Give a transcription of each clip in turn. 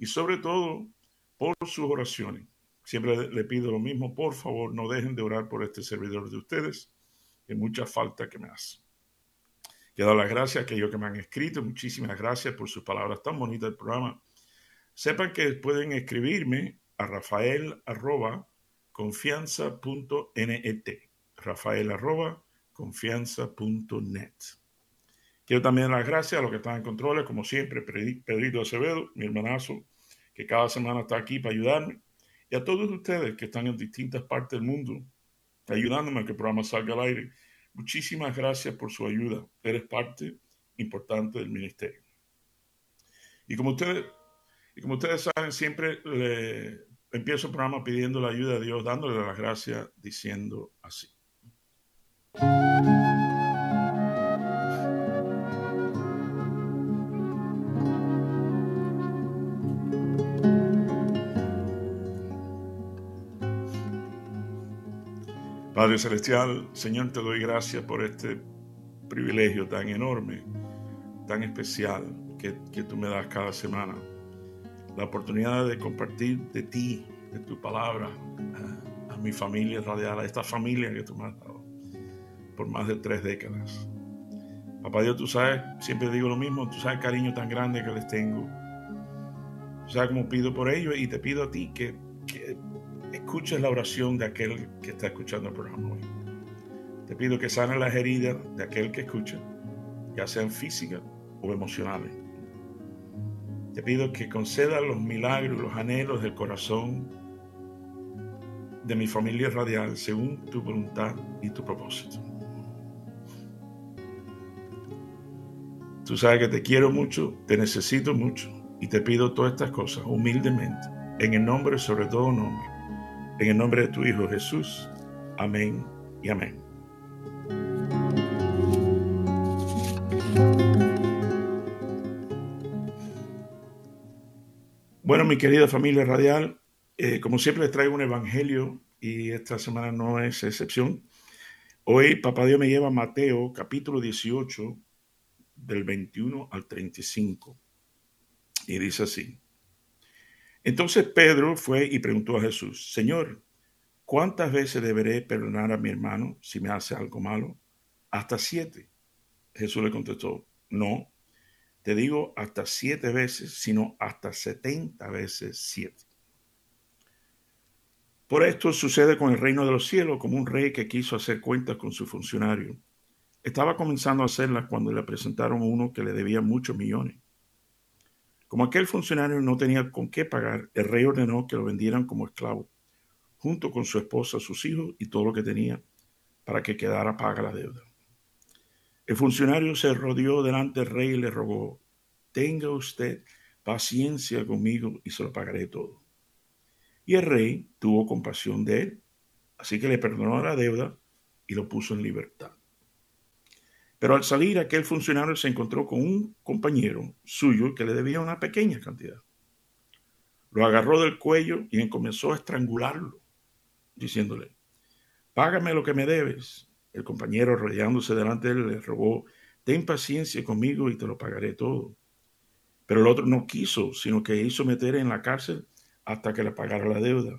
y sobre todo por sus oraciones. Siempre le pido lo mismo, por favor, no dejen de orar por este servidor de ustedes, que mucha falta que me hace. Quiero dar las gracias a aquellos que me han escrito, muchísimas gracias por sus palabras tan bonitas del programa. Sepan que pueden escribirme a rafael arroba confianza.net rafael arroba confianza.net. Quiero también dar las gracias a los que están en controles, como siempre, Pedrito Acevedo, mi hermanazo, que cada semana está aquí para ayudarme, y a todos ustedes que están en distintas partes del mundo, ayudándome a que el programa salga al aire. Muchísimas gracias por su ayuda. Eres parte importante del ministerio. Y como ustedes, y como ustedes saben, siempre le empiezo el programa pidiendo la ayuda de Dios, dándole las gracias, diciendo así. Padre Celestial, Señor, te doy gracias por este privilegio tan enorme, tan especial que, tú me das cada semana. La oportunidad de compartir de ti, de tu palabra, a, a mi familia radial, a esta familia que tú me has dado por más de tres décadas. Papá Dios, tú sabes, siempre digo lo mismo, tú sabes el cariño tan grande que les tengo. Tú sabes cómo pido por ellos y te pido a ti que, que escuches la oración de aquel que está escuchando el programa hoy. Te pido que sane las heridas de aquel que escucha, ya sean físicas o emocionales. Te pido que conceda los milagros, los anhelos del corazón de mi familia radial según tu voluntad y tu propósito. Tú sabes que te quiero mucho, te necesito mucho y te pido todas estas cosas humildemente, en el nombre, sobre todo nombre, en el nombre de tu Hijo Jesús. Amén y amén. Bueno, mi querida familia radial, eh, como siempre les traigo un evangelio y esta semana no es excepción. Hoy Papá Dios me lleva a Mateo capítulo 18 del 21 al 35. Y dice así. Entonces Pedro fue y preguntó a Jesús, Señor, ¿cuántas veces deberé perdonar a mi hermano si me hace algo malo? Hasta siete. Jesús le contestó, no, te digo hasta siete veces, sino hasta setenta veces siete. Por esto sucede con el reino de los cielos como un rey que quiso hacer cuentas con su funcionario estaba comenzando a hacerlas cuando le presentaron uno que le debía muchos millones. Como aquel funcionario no tenía con qué pagar, el rey ordenó que lo vendieran como esclavo, junto con su esposa, sus hijos y todo lo que tenía, para que quedara paga la deuda. El funcionario se rodeó delante del rey y le rogó, tenga usted paciencia conmigo y se lo pagaré todo. Y el rey tuvo compasión de él, así que le perdonó la deuda y lo puso en libertad. Pero al salir aquel funcionario se encontró con un compañero suyo que le debía una pequeña cantidad. Lo agarró del cuello y comenzó a estrangularlo, diciéndole, Págame lo que me debes. El compañero, rodeándose delante de él, le rogó, Ten paciencia conmigo y te lo pagaré todo. Pero el otro no quiso, sino que hizo meter en la cárcel hasta que le pagara la deuda.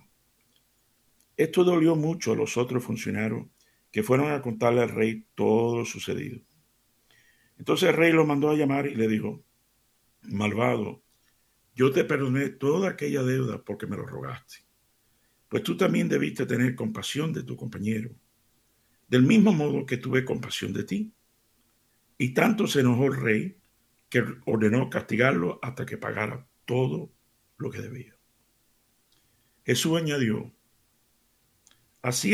Esto dolió mucho a los otros funcionarios que fueron a contarle al rey todo lo sucedido. Entonces el rey lo mandó a llamar y le dijo, malvado, yo te perdoné toda aquella deuda porque me lo rogaste. Pues tú también debiste tener compasión de tu compañero, del mismo modo que tuve compasión de ti. Y tanto se enojó el rey que ordenó castigarlo hasta que pagara todo lo que debía. Jesús añadió, así,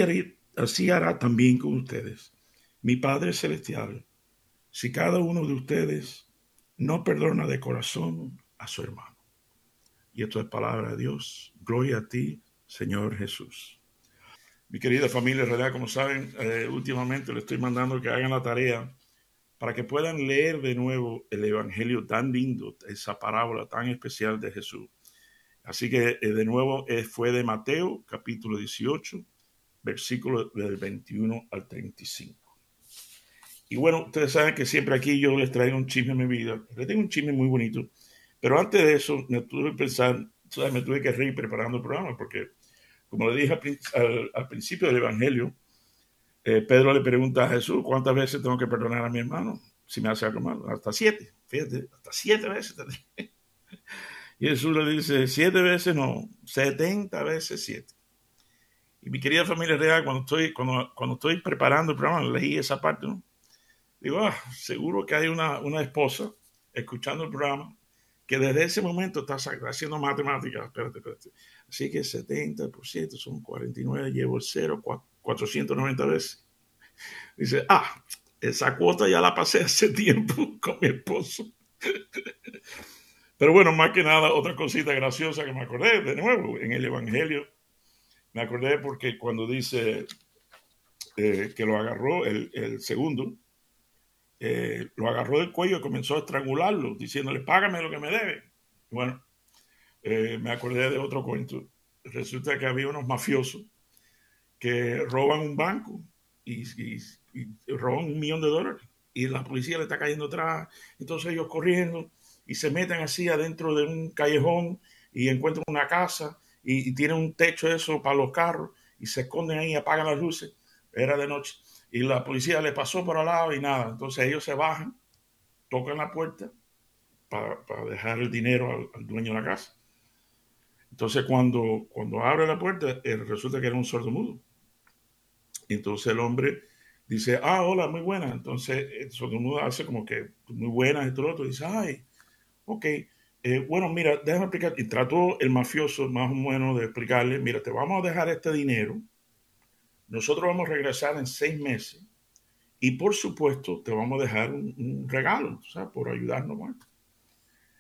así hará también con ustedes mi Padre Celestial si cada uno de ustedes no perdona de corazón a su hermano. y esto es palabra de Dios. Gloria a ti, Señor Jesús. Mi querida familia, en realidad, como saben, eh, últimamente le estoy mandando que hagan la tarea para que puedan leer de nuevo el Evangelio tan lindo, esa parábola tan especial de Jesús. Así que eh, de nuevo eh, fue de Mateo capítulo 18, versículo del 21 al 35. Y bueno, ustedes saben que siempre aquí yo les traigo un chisme en mi vida. Les tengo un chisme muy bonito. Pero antes de eso, me tuve que pensar, me tuve que reír preparando el programa, porque como le dije al, principio del Evangelio, eh, Pedro le pregunta a Jesús, ¿cuántas veces tengo que perdonar a mi hermano si me hace algo malo? Hasta siete, fíjate, hasta siete veces. Y Jesús le dice, siete veces no, setenta veces siete. Y mi querida familia real, cuando estoy, cuando, cuando estoy preparando el programa, leí esa parte, ¿no? Digo, ah, seguro que hay una, una esposa escuchando el programa que desde ese momento está haciendo matemáticas. Espérate, espérate. Así que 70% son 49, llevo el 0, 490 veces. Dice, ah, esa cuota ya la pasé hace tiempo con mi esposo. Pero bueno, más que nada, otra cosita graciosa que me acordé de nuevo en el Evangelio. Me acordé porque cuando dice eh, que lo agarró el, el segundo, eh, lo agarró del cuello y comenzó a estrangularlo, diciéndole, págame lo que me debe. Bueno, eh, me acordé de otro cuento. Resulta que había unos mafiosos que roban un banco y, roban un millón de dólares y la policía le está cayendo atrás. Entonces ellos corriendo y se meten así adentro de un callejón y encuentran una casa y, y tienen un techo eso para los carros y se esconden ahí, apagan las luces. Era de noche y la policía le pasó por al lado y nada. Entonces ellos se bajan, tocan la puerta para, dejar el dinero al, dueño de la casa. Entonces cuando, cuando abre la puerta, eh, resulta que era un sordo mudo. entonces el hombre dice, ah, hola, muy buena. Entonces el sordo mudo hace como que muy buena, esto lo otro. Dice, ay, ok. Eh, bueno, mira, déjame explicar. Y trató el mafioso más o menos de explicarle, mira, te vamos a dejar este dinero nosotros vamos a regresar en seis meses y por supuesto te vamos a dejar un, regalo, ¿sabes? Por ayudarnos más.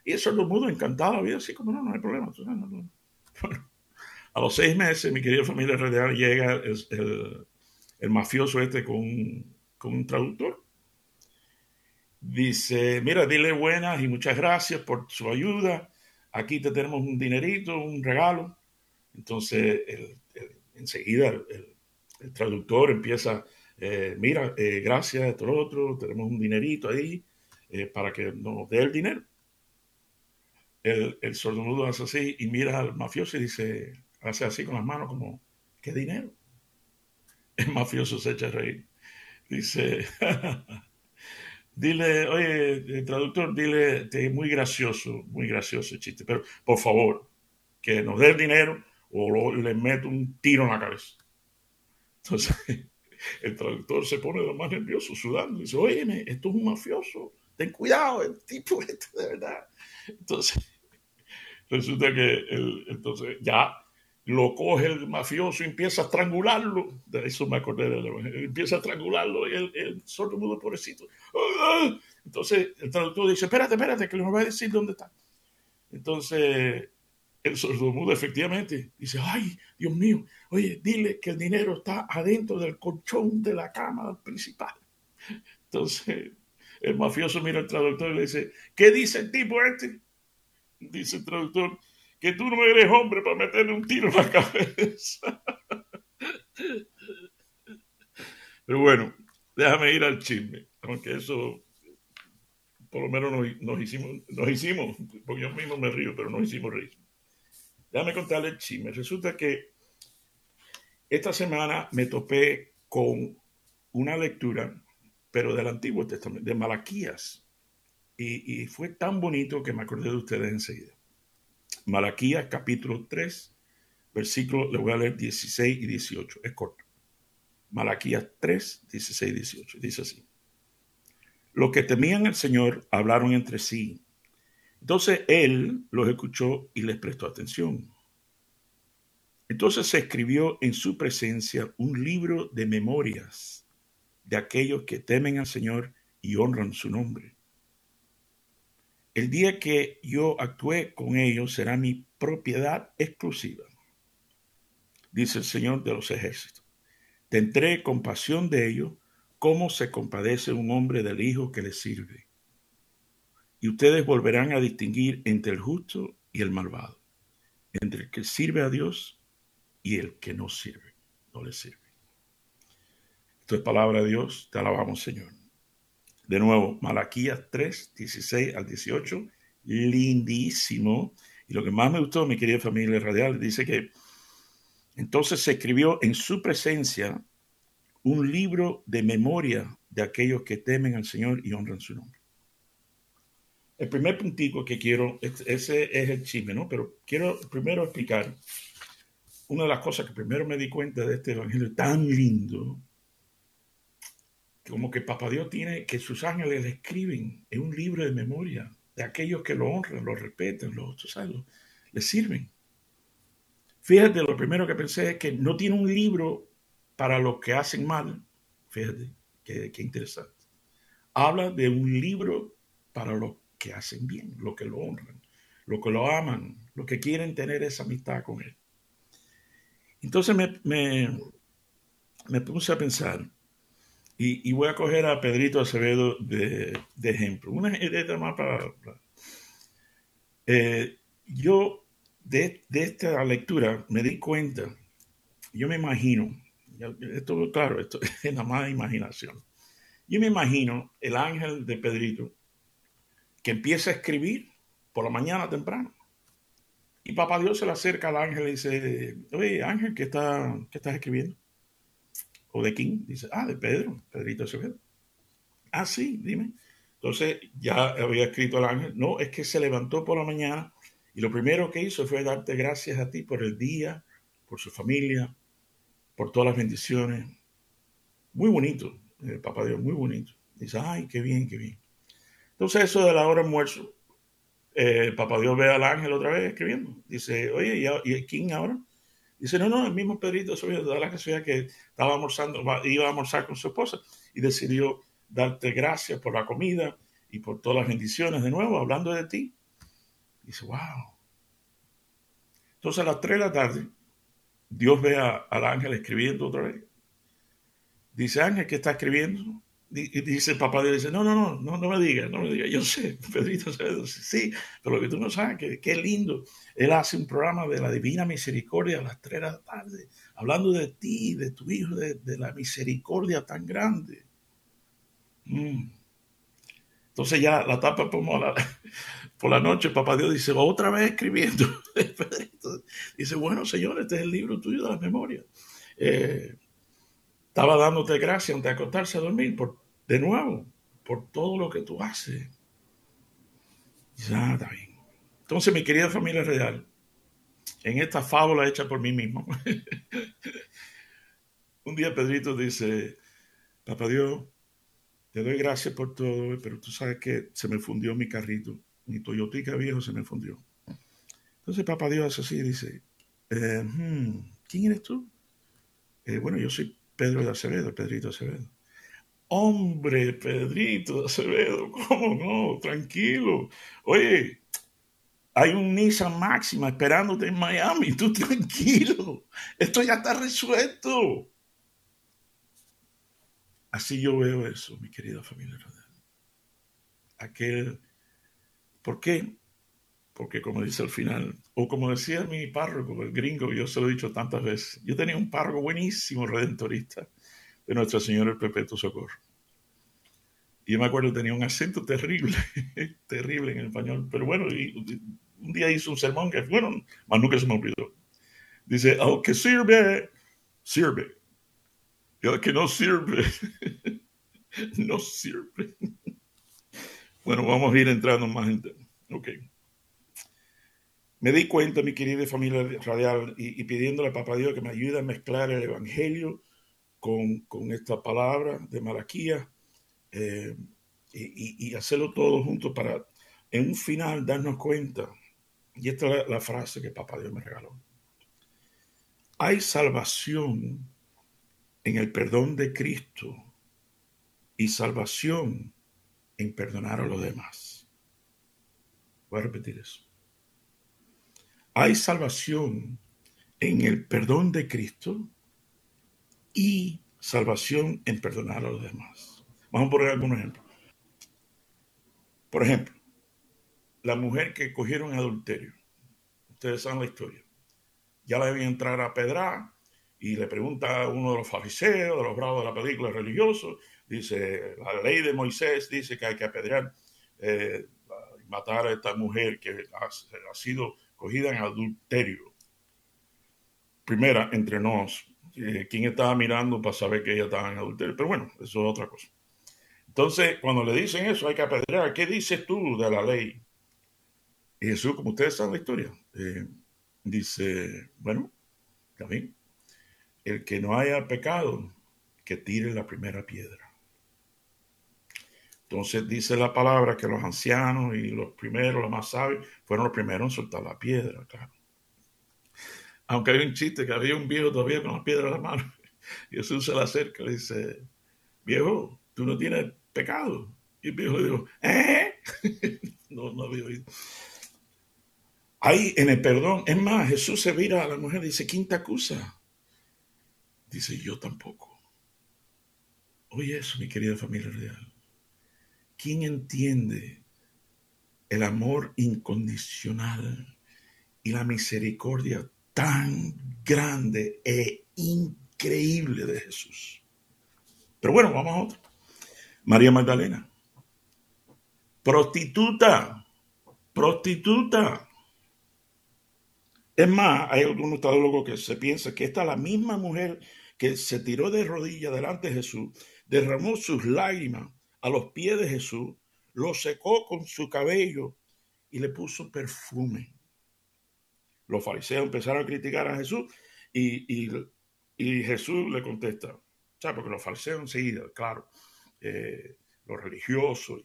Y eso es lo mudo, encantado, vida así como no, no hay problema. a los seis meses, mi querida familia real llega el, el, mafioso este con, con un traductor. Dice, mira, dile buenas y muchas gracias por su ayuda. Aquí te tenemos un dinerito, un regalo. Entonces, enseguida el, el traductor empieza, eh, mira, eh, gracias, esto, lo otro, tenemos un dinerito ahí eh, para que nos dé el dinero. El, el sordomudo hace así y mira al mafioso y dice, hace así con las manos como, ¿qué dinero? El mafioso se echa a reír. Dice, dile, oye, traductor, dile, es muy gracioso, muy gracioso el chiste, pero por favor, que nos dé el dinero o le meto un tiro en la cabeza. Entonces, el traductor se pone lo más nervioso, sudando, y dice, oye, esto es un mafioso, ten cuidado, el tipo este de verdad. Entonces, resulta que entonces ya lo coge el mafioso y empieza a estrangularlo. De eso me acordé de él. Empieza a estrangularlo y el, el sordo mudo pobrecito. Entonces el traductor dice, espérate, espérate, que le voy a decir dónde está. Entonces el sordomudo efectivamente dice, ay, Dios mío, oye, dile que el dinero está adentro del colchón de la cama principal. Entonces, el mafioso mira al traductor y le dice, ¿qué dice el tipo este? Dice el traductor, que tú no eres hombre para meterle un tiro en la cabeza. Pero bueno, déjame ir al chisme, aunque eso por lo menos nos, hicimos, nos hicimos, porque yo mismo me río, pero nos hicimos reír. Déjame contarle el chisme. Resulta que esta semana me topé con una lectura, pero del Antiguo Testamento, de Malaquías. Y, fue tan bonito que me acordé de ustedes enseguida. Malaquías capítulo 3, versículo, le voy a leer 16 y 18, es corto. Malaquías 3, 16 y 18, dice así. Los que temían al Señor hablaron entre sí entonces él los escuchó y les prestó atención. Entonces se escribió en su presencia un libro de memorias de aquellos que temen al Señor y honran su nombre. el día que yo actúe con ellos será mi propiedad exclusiva, dice el Señor de los ejércitos. Tendré compasión de ellos como se compadece un hombre del hijo que le sirve. Y ustedes volverán a distinguir entre el justo y el malvado, entre el que sirve a Dios y el que no sirve, no le sirve. Esto es palabra de Dios, te alabamos Señor. De nuevo, Malaquías 3, 16 al 18, lindísimo. Y lo que más me gustó, mi querida familia radial, dice que entonces se escribió en su presencia un libro de memoria de aquellos que temen al Señor y honran su nombre. El primer puntico que quiero, ese es el chisme, ¿no? Pero quiero primero explicar una de las cosas que primero me di cuenta de este evangelio tan lindo como que Papá Dios tiene, que sus ángeles le escriben en un libro de memoria de aquellos que lo honran, lo respetan, lo, sabes, le sirven. Fíjate, lo primero que pensé es que no tiene un libro para los que hacen mal. Fíjate, qué interesante. Habla de un libro para los que hacen bien, los que lo honran, los que lo aman, los que quieren tener esa amistad con él. Entonces me, me, puse a pensar, y, voy a coger a Pedrito Acevedo de, ejemplo. Una idea más para... Eh, yo de, esta lectura me di cuenta, yo me imagino, esto claro, esto es nada más imaginación. Yo me imagino el ángel de Pedrito que empieza a escribir por la mañana temprano. Y papá Dios se le acerca al ángel y dice, oye, ángel, ¿qué, está, qué estás escribiendo? o de quién, dice, ah, de Pedro, Pedrito Acevedo. Ah, sí, dime. Entonces ya había escrito al ángel, no, es que se levantó por la mañana y lo primero que hizo fue darte gracias a ti por el día, por su familia, por todas las bendiciones. Muy bonito, el papá Dios, muy bonito. Dice, ay, qué bien, qué bien. Entonces eso de la hora almuerzo, eh, papá Dios ve al ángel otra vez escribiendo. Dice, oye, ¿y, quién ahora? Dice, no, no, el mismo Pedrito de la casualidad que estaba almorzando, iba a almorzar con su esposa y decidió darte gracias por la comida y por todas las bendiciones de nuevo, hablando de ti. Dice, wow. Entonces a las 3 de la tarde, Dios ve al ángel escribiendo otra vez. Dice, ángel, ¿qué está escribiendo? Dice el papá, dice, no, no, no, no, no me digas, no me digas, yo sé, Pedrito, sí, pero lo que tú no sabes, que qué lindo, él hace un programa de la Divina Misericordia a las 3 de la tarde, hablando de ti, de tu hijo, de, la misericordia tan grande. Mm. Entonces ya la tapa por la, por la noche, papá Dios dice, otra vez escribiendo, Pedrito, dice, bueno, señor, este es el libro tuyo de la memoria. Eh, estaba dándote gracias antes de acostarse a dormir, por, de nuevo, por todo lo que tú haces. Ya, está bien. Entonces, mi querida familia real, en esta fábula hecha por mí mismo, un día Pedrito dice, Papá Dios, te doy gracias por todo, pero tú sabes que se me fundió mi carrito, mi Toyotica viejo se me fundió. Entonces Papá Dios hace así y dice, eh, hmm, ¿quién eres tú? Eh, bueno, yo soy Pedro de Acevedo, Pedrito Acevedo. Hombre, Pedrito de Acevedo, ¿cómo no? Tranquilo. Oye, hay un Nissan Máxima esperándote en Miami. Tú tranquilo. Esto ya está resuelto. Así yo veo eso, mi querida familia. Aquel. ¿Por qué? Porque como dice al final, o como decía mi párroco, el gringo, yo se lo he dicho tantas veces, yo tenía un párroco buenísimo, redentorista, de Nuestra Señora el Perpetuo Socorro. Y yo me acuerdo, tenía un acento terrible, terrible en español, pero bueno, un día hizo un sermón que, bueno, más nunca se me olvidó. Dice, al que sirve, sirve. Y al que no sirve, no sirve. bueno, vamos a ir entrando más en... Ok me di cuenta, mi querida familia radial, y, pidiéndole a Papá Dios que me ayude a mezclar el Evangelio con, esta palabra de Malaquía eh, y, hacerlo todo junto para en un final darnos cuenta. Y esta es la frase que Papá Dios me regaló. Hay salvación en el perdón de Cristo y salvación en perdonar a los demás. Voy a repetir eso. Hay salvación en el perdón de Cristo y salvación en perdonar a los demás. Vamos a poner algunos ejemplos. Por ejemplo, la mujer que cogieron adulterio. Ustedes saben la historia. Ya la debían entrar a pedrar y le pregunta a uno de los fariseos, de los bravos de la película religioso, dice, la ley de Moisés dice que hay que apedrear eh, matar a esta mujer que ha, sido cogida en adulterio. Primera, entre nos, eh, ¿quién estaba mirando para saber que ella estaba en adulterio? Pero bueno, eso es otra cosa. Entonces, cuando le dicen eso, hay que apedrear. ¿Qué dices tú de la ley? Y Jesús, como ustedes saben la historia, eh, dice, bueno, también, el que no haya pecado, que tire la primera piedra. Entonces dice la palabra que los ancianos y los primeros, los más sabios, fueron los primeros en soltar la piedra, claro. Aunque hay un chiste que había un viejo todavía con la piedra en la mano. Jesús se le acerca y le dice, viejo, tú no tienes pecado. Y el viejo le dijo, ¿eh? no, no había oído. Ahí en el perdón, es más, Jesús se vira a la mujer y dice, ¿quién te acusa? Dice, yo tampoco. Oye eso, mi querida familia real. ¿Quién entiende el amor incondicional y la misericordia tan grande e increíble de Jesús? Pero bueno, vamos a otro. María Magdalena. Prostituta. Prostituta. Es más, hay algunos teólogos que se piensa que esta es la misma mujer que se tiró de rodillas delante de Jesús, derramó sus lágrimas a los pies de Jesús, lo secó con su cabello y le puso perfume. Los fariseos empezaron a criticar a Jesús y, Jesús le contesta, o porque los fariseos enseguida, claro, eh, los religiosos,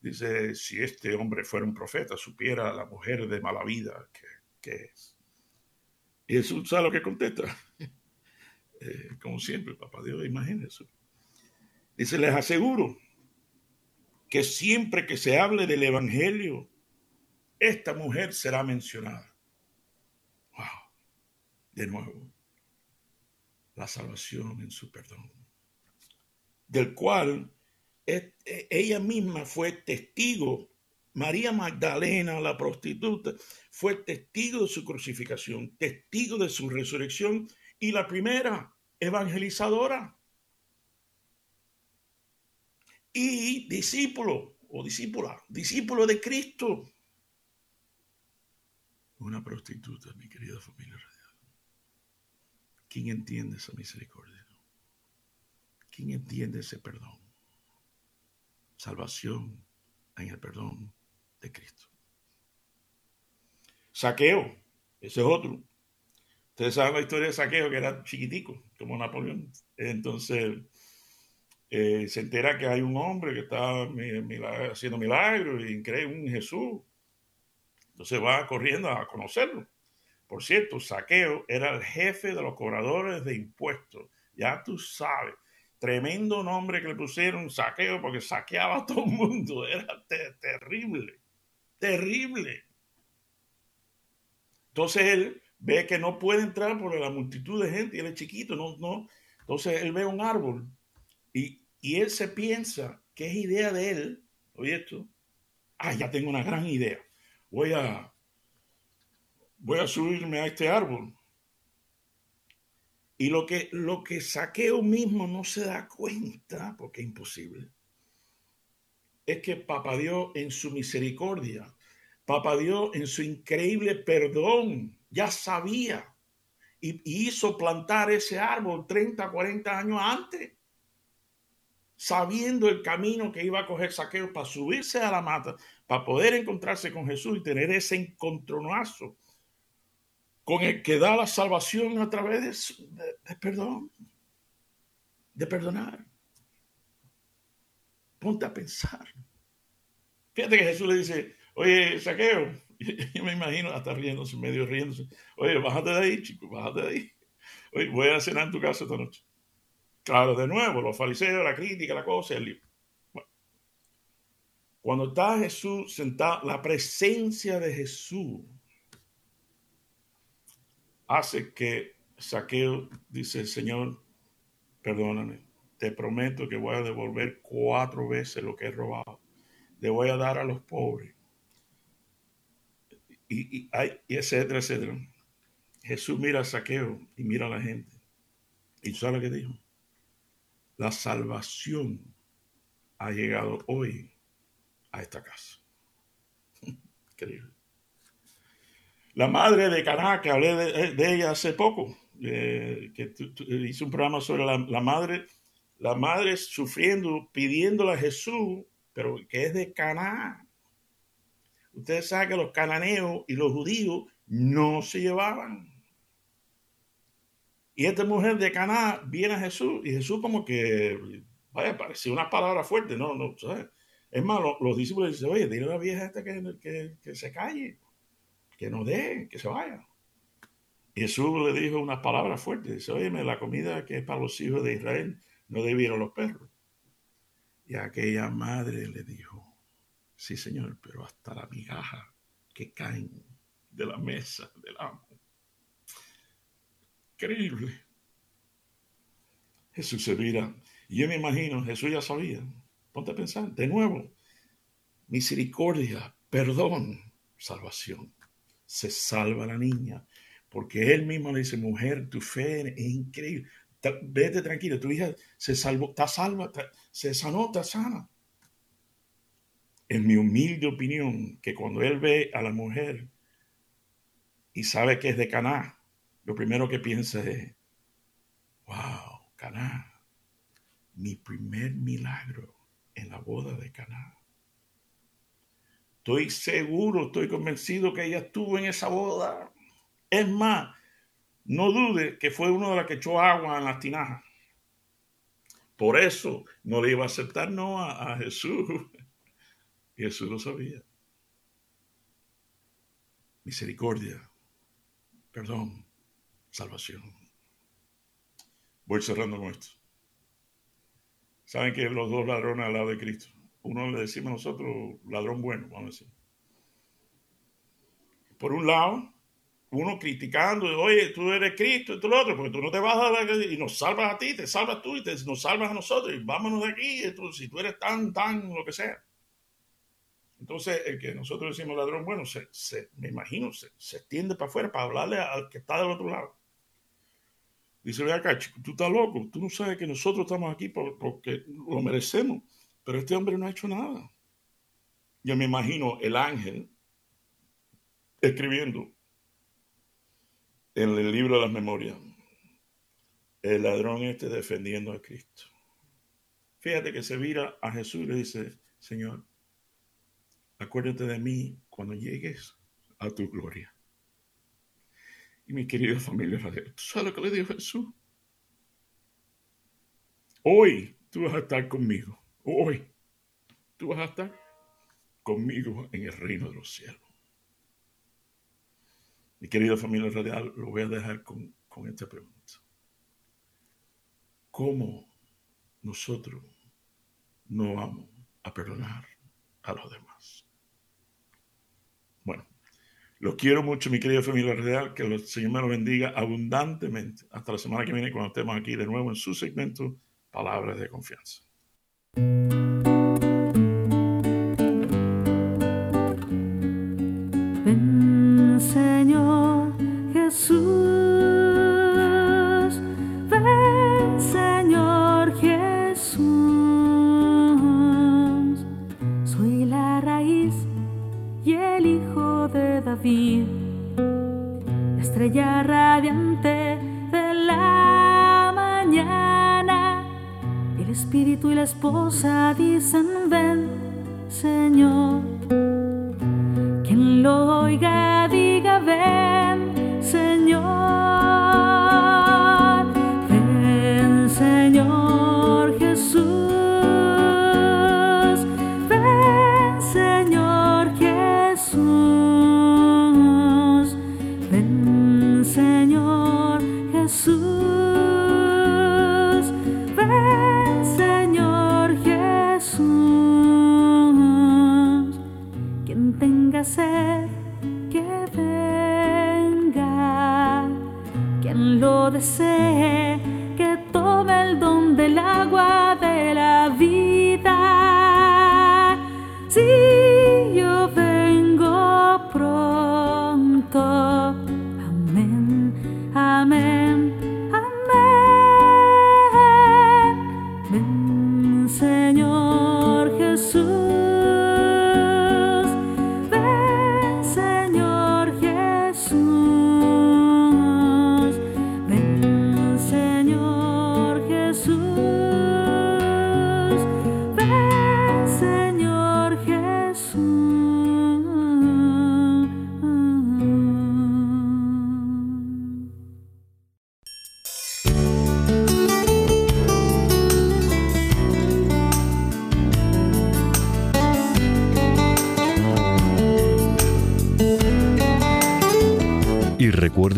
dice, si este hombre fuera un profeta, supiera la mujer de mala vida que, es. Y Jesús sabe lo que contesta. Eh, como siempre, papá Dios, imagínense. Dice, les aseguro que siempre que se hable del Evangelio, esta mujer será mencionada. Wow. De nuevo, la salvación en su perdón, del cual e, ella misma fue testigo. María Magdalena, la prostituta, fue testigo de su crucificación, testigo de su resurrección y la primera evangelizadora y discípulo o discípula, discípulo de Cristo. Una prostituta, mi querida familia radial. ¿Quién entiende esa misericordia? ¿Quién entiende ese perdón? Salvación en el perdón de Cristo. Saqueo, ese es otro. Ustedes saben la historia de Saqueo, que era chiquitico, como Napoleón. Entonces, eh, se entera que hay un hombre que está haciendo milagros y cree un Jesús. Entonces va corriendo a conocerlo. Por cierto, Saqueo era el jefe de los cobradores de impuestos. Ya tú sabes, tremendo nombre que le pusieron Saqueo porque saqueaba a todo el mundo. Era terrible, terrible. Entonces él ve que no puede entrar por la multitud de gente y él es chiquito, no, no. Entonces él ve un árbol y y él se piensa que es idea de él, oye esto, ah, ya tengo una gran idea, voy a, voy a subirme a este árbol. Y lo que, lo que Saqueo mismo no se da cuenta, porque es imposible, es que Papá Dios en su misericordia, Papá Dios en su increíble perdón, ya sabía y, hizo plantar ese árbol 30, 40 años antes sabiendo el camino que iba a coger Saqueo para subirse a la mata, para poder encontrarse con Jesús y tener ese encontronazo con el que da la salvación a través de, perdón, de perdonar. Ponte a pensar. Fíjate que Jesús le dice, oye, Saqueo, yo me imagino hasta riéndose, medio riéndose, oye, bájate de ahí, chico, bájate de ahí. Oye, voy a cenar en tu casa esta noche. Claro, de nuevo, los fariseos, la crítica, la cosa, el libro. Cuando está Jesús sentado, la presencia de Jesús hace que Saqueo dice, Señor, perdóname, te prometo que voy a devolver cuatro veces lo que he robado. Le voy a dar a los pobres. Y, y, etcétera, etcétera. Jesús mira a Saqueo y mira a la gente. ¿Y sabe lo que dijo? La salvación ha llegado hoy a esta casa. Increíble. La madre de Caná, que hablé de, ella hace poco, eh, que hice un programa sobre la, la, madre, la madre sufriendo, pidiéndole a Jesús, pero que es de Caná. Ustedes saben que los cananeos y los judíos no se llevaban. Y esta mujer de Caná viene a Jesús y Jesús como que, vaya, parecía una palabra fuerte, no, no, ¿sabes? Es más, los, discípulos dicen, oye, dile a la vieja esta que, que, se calle, que no dé, que se vaya. Y Jesús le dijo unas palabras fuertes, dice, oye, la comida que es para los hijos de Israel no debieron los perros. Y aquella madre le dijo, sí señor, pero hasta la migaja que caen de la mesa del amo Increíble. Jesús se mira. Y yo me imagino, Jesús ya sabía. Ponte a pensar, de nuevo, misericordia, perdón, salvación. Se salva la niña, porque él mismo le dice, mujer, tu fe es increíble. Vete tranquila, tu hija se salvó, está salva, se sanó, está sana. En mi humilde opinión, que cuando él ve a la mujer y sabe que es de Caná, lo primero que piensa es, wow, Caná, mi primer milagro en la boda de Caná. Estoy seguro, estoy convencido que ella estuvo en esa boda. Es más, no dude que fue uno de los que echó agua en las tinajas. Por eso no le iba a aceptar no a, Jesús. Jesús lo sabía. Misericordia, perdón, salvación. Voy cerrando con esto. Saben que los dos ladrones al lado de Cristo. Uno le decimos nosotros ladrón bueno, vamos a decir. Por un lado, uno criticando, oye, tú eres Cristo, y tú lo otro, porque tú no te vas a dar y nos salvas a ti, te salvas tú y te, nos salvas a nosotros, y vámonos de aquí, si tú eres tan, tan, lo que sea. Entonces, el que nosotros decimos ladrón bueno, se, me imagino, se, se extiende para afuera para hablarle al que está del otro lado. Dice, ve acá, chico, tú estás loco, tú no sabes que nosotros estamos aquí porque lo merecemos, pero este hombre no ha hecho nada. Yo me imagino el ángel escribiendo en el libro de las memorias, el ladrón este defendiendo a Cristo. Fíjate que se vira a Jesús y le dice, Señor, acuérdate de mí cuando llegues a tu gloria. Y mi querida familia ¿tú sabes lo que le dijo Jesús? Hoy tú vas a estar conmigo. Hoy tú vas a estar conmigo en el reino de los cielos. Mi querida familia radial, lo voy a dejar con, con esta pregunta. ¿Cómo nosotros no vamos a perdonar a los demás? Bueno, los quiero mucho, mi querida familia real. Que el Señor me lo bendiga abundantemente. Hasta la semana que viene, cuando estemos aquí de nuevo en su segmento Palabras de Confianza.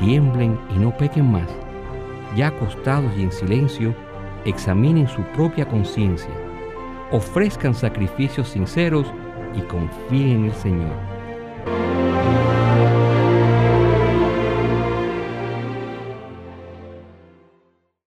tiemblen y no pequen más. Ya acostados y en silencio, examinen su propia conciencia, ofrezcan sacrificios sinceros y confíen en el Señor.